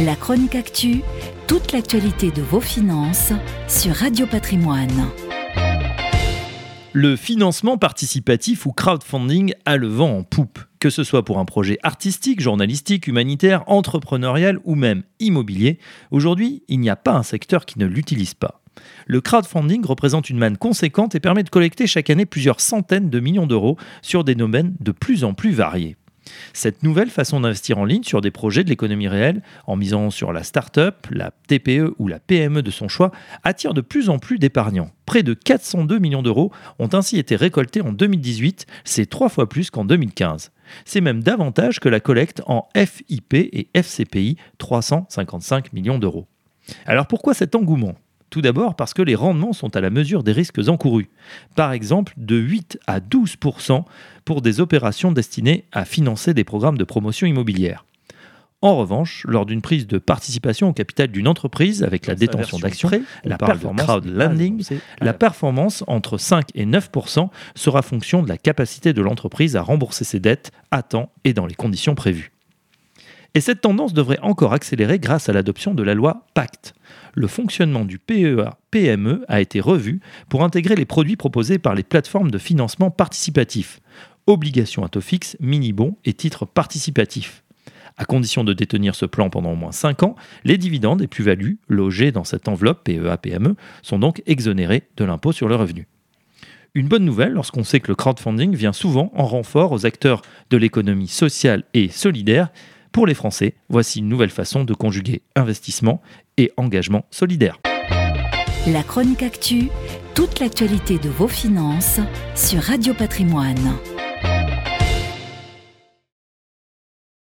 La chronique actu, toute l'actualité de vos finances sur Radio Patrimoine. Le financement participatif ou crowdfunding a le vent en poupe, que ce soit pour un projet artistique, journalistique, humanitaire, entrepreneurial ou même immobilier. Aujourd'hui, il n'y a pas un secteur qui ne l'utilise pas. Le crowdfunding représente une manne conséquente et permet de collecter chaque année plusieurs centaines de millions d'euros sur des domaines de plus en plus variés. Cette nouvelle façon d'investir en ligne sur des projets de l'économie réelle, en misant sur la start-up, la TPE ou la PME de son choix, attire de plus en plus d'épargnants. Près de 402 millions d'euros ont ainsi été récoltés en 2018, c'est trois fois plus qu'en 2015. C'est même davantage que la collecte en FIP et FCPI, 355 millions d'euros. Alors pourquoi cet engouement? Tout d'abord parce que les rendements sont à la mesure des risques encourus. Par exemple, de 8 à 12 pour des opérations destinées à financer des programmes de promotion immobilière. En revanche, lors d'une prise de participation au capital d'une entreprise avec la détention d'actions, la performance la performance entre 5 et 9 sera fonction de la capacité de l'entreprise à rembourser ses dettes à temps et dans les conditions prévues. Et cette tendance devrait encore accélérer grâce à l'adoption de la loi Pacte. Le fonctionnement du PEA-PME a été revu pour intégrer les produits proposés par les plateformes de financement participatif, obligations à taux fixe, mini-bons et titres participatifs. À condition de détenir ce plan pendant au moins 5 ans, les dividendes et plus-values logés dans cette enveloppe PEA-PME sont donc exonérés de l'impôt sur le revenu. Une bonne nouvelle lorsqu'on sait que le crowdfunding vient souvent en renfort aux acteurs de l'économie sociale et solidaire pour les Français, voici une nouvelle façon de conjuguer investissement et engagement solidaire. La chronique actu, toute l'actualité de vos finances sur Radio Patrimoine.